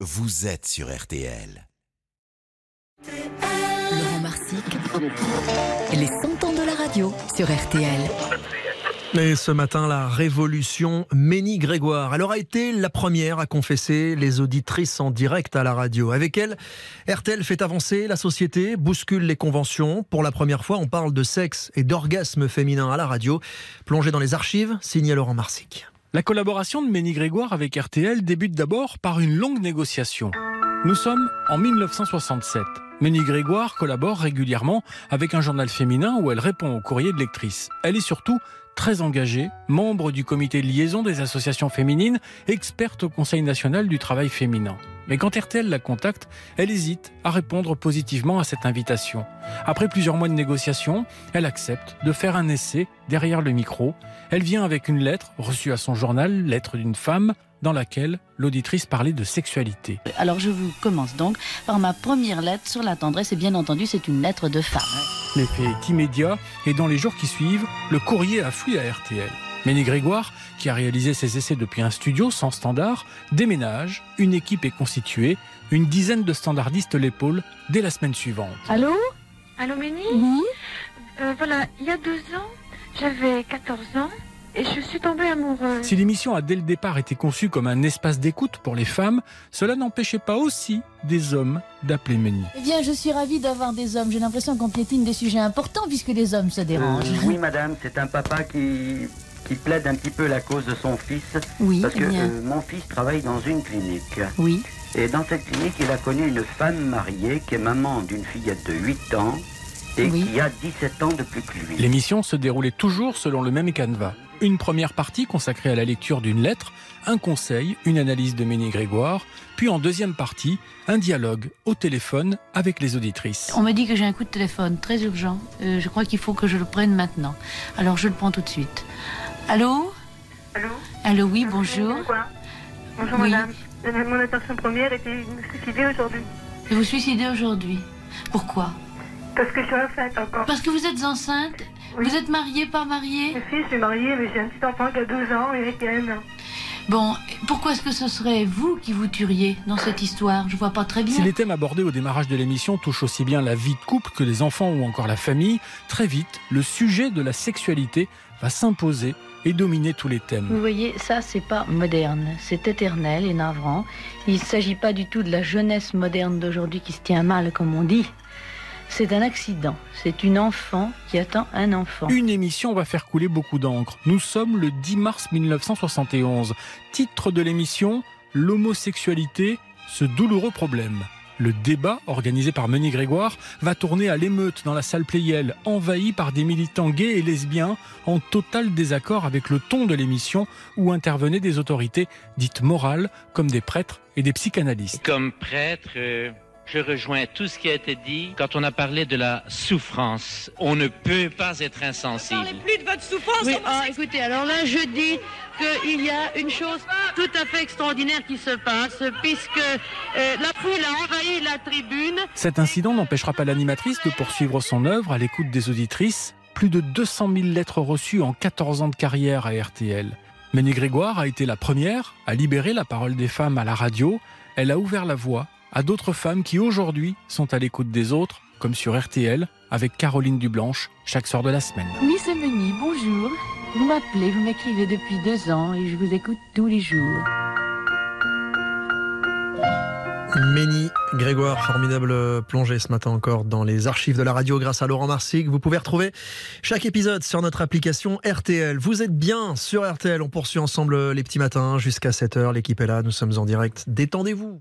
vous êtes sur RTL. Laurent Marsic, les 100 ans de la radio sur RTL. Et ce matin, la révolution Ménie Grégoire. Elle aura été la première à confesser les auditrices en direct à la radio. Avec elle, RTL fait avancer la société, bouscule les conventions. Pour la première fois, on parle de sexe et d'orgasme féminin à la radio. Plongé dans les archives, signé Laurent Marsic. La collaboration de Ménie Grégoire avec RTL débute d'abord par une longue négociation. Nous sommes en 1967. Ménie Grégoire collabore régulièrement avec un journal féminin où elle répond au courrier de lectrices. Elle est surtout très engagée, membre du comité de liaison des associations féminines, experte au Conseil national du travail féminin. Mais quand RTL la contacte, elle hésite à répondre positivement à cette invitation. Après plusieurs mois de négociations, elle accepte de faire un essai derrière le micro. Elle vient avec une lettre reçue à son journal, lettre d'une femme, dans laquelle l'auditrice parlait de sexualité. Alors je vous commence donc par ma première lettre sur la tendresse et bien entendu c'est une lettre de femme. L'effet est immédiat et dans les jours qui suivent, le courrier afflue à RTL. Méné Grégoire, qui a réalisé ses essais depuis un studio sans standard, déménage, une équipe est constituée, une dizaine de standardistes l'épaule dès la semaine suivante. Allô Allô Ménie Oui Euh, Voilà, il y a deux ans, j'avais 14 ans et je suis tombée amoureuse. Si l'émission a dès le départ été conçue comme un espace d'écoute pour les femmes, cela n'empêchait pas aussi des hommes d'appeler Ménie. Eh bien je suis ravie d'avoir des hommes. J'ai l'impression qu'on piétine des sujets importants puisque les hommes se Euh, dérangent. oui, madame, c'est un papa qui, qui plaide un petit peu la cause de son fils. Oui, Parce eh que bien. euh, mon fils travaille dans une clinique. Oui. Et dans cette clinique, il a connu une femme mariée qui est maman d'une fillette de 8 ans et Oui. qui a 17 ans de plus que lui. L'émission se déroulait toujours selon le même canevas. Une première partie consacrée à la lecture d'une lettre, un conseil, une analyse de Ménie Grégoire, puis en deuxième partie, un dialogue au téléphone avec les auditrices. On me dit que j'ai un coup de téléphone très urgent. Euh, je crois qu'il faut que je le prenne maintenant. Alors je le prends tout de suite. Allô Allô Allô, oui, bonjour. Bonjour Oui. madame. Euh, Mon intention première était de me suicider aujourd'hui. Vous vous suicidez aujourd'hui. Pourquoi Parce que je suis enceinte encore. Parce que vous êtes enceinte Oui. Vous êtes mariée, pas mariée Je suis, je suis mariée, mais j'ai un petit enfant qui a deux ans et qui a un an. Bon, pourquoi est-ce que ce serait vous qui vous tueriez dans cette histoire? Je vois pas très bien. Si les thèmes abordés au démarrage de l'émission touchent aussi bien la vie de couple que les enfants ou encore la famille, très vite, le sujet de la sexualité va s'imposer et dominer tous les Vous thèmes. voyez, ça, c'est pas moderne, c'est éternel et navrant. Il ne s'agit pas du tout de la jeunesse moderne d'aujourd'hui qui se tient mal, comme on dit. C'est un accident. C'est une enfant qui attend un enfant. Une émission va faire couler beaucoup d'encre. Nous sommes le 10 mars 1971. Titre de l'émission L'homosexualité, ce douloureux problème. Le débat, organisé par Meunier Grégoire, va tourner à l'émeute dans la salle Playel, envahie par des militants gays et lesbiens, en total désaccord avec le ton de l'émission où intervenaient des autorités dites morales, comme des prêtres et des psychanalystes. Comme prêtre, euh, je rejoins tout ce qui a été dit quand on a parlé de la souffrance. On ne peut pas être insensible. plus de votre souffrance. Oui, ah, écoutez, alors là, je dis qu'il y a une chose tout à fait extraordinaire qui se passe, puisque euh, la foule a envahi la tribune. Cet incident n'empêchera pas l'animatrice de poursuivre son œuvre à l'écoute des auditrices. Plus de 200 000 lettres reçues en 14 ans de carrière à RTL. Ménie Grégoire a été la première à libérer la parole des femmes à la radio. Elle a ouvert la voie à d'autres femmes qui aujourd'hui sont à l'écoute des autres, comme sur RTL, avec Caroline Dublanche, chaque soir de la semaine. Miss Meni, bonjour. Vous m'appelez, vous m'écrivez depuis deux ans et je vous écoute tous les jours. Ménie Grégoire, formidable plongée ce matin encore dans les archives de la radio grâce à Laurent Marsic. Vous pouvez retrouver chaque épisode sur notre application RTL. Vous êtes bien sur RTL. On poursuit ensemble les petits matins jusqu'à 7h. L'équipe est là. Nous sommes en direct. Détendez-vous.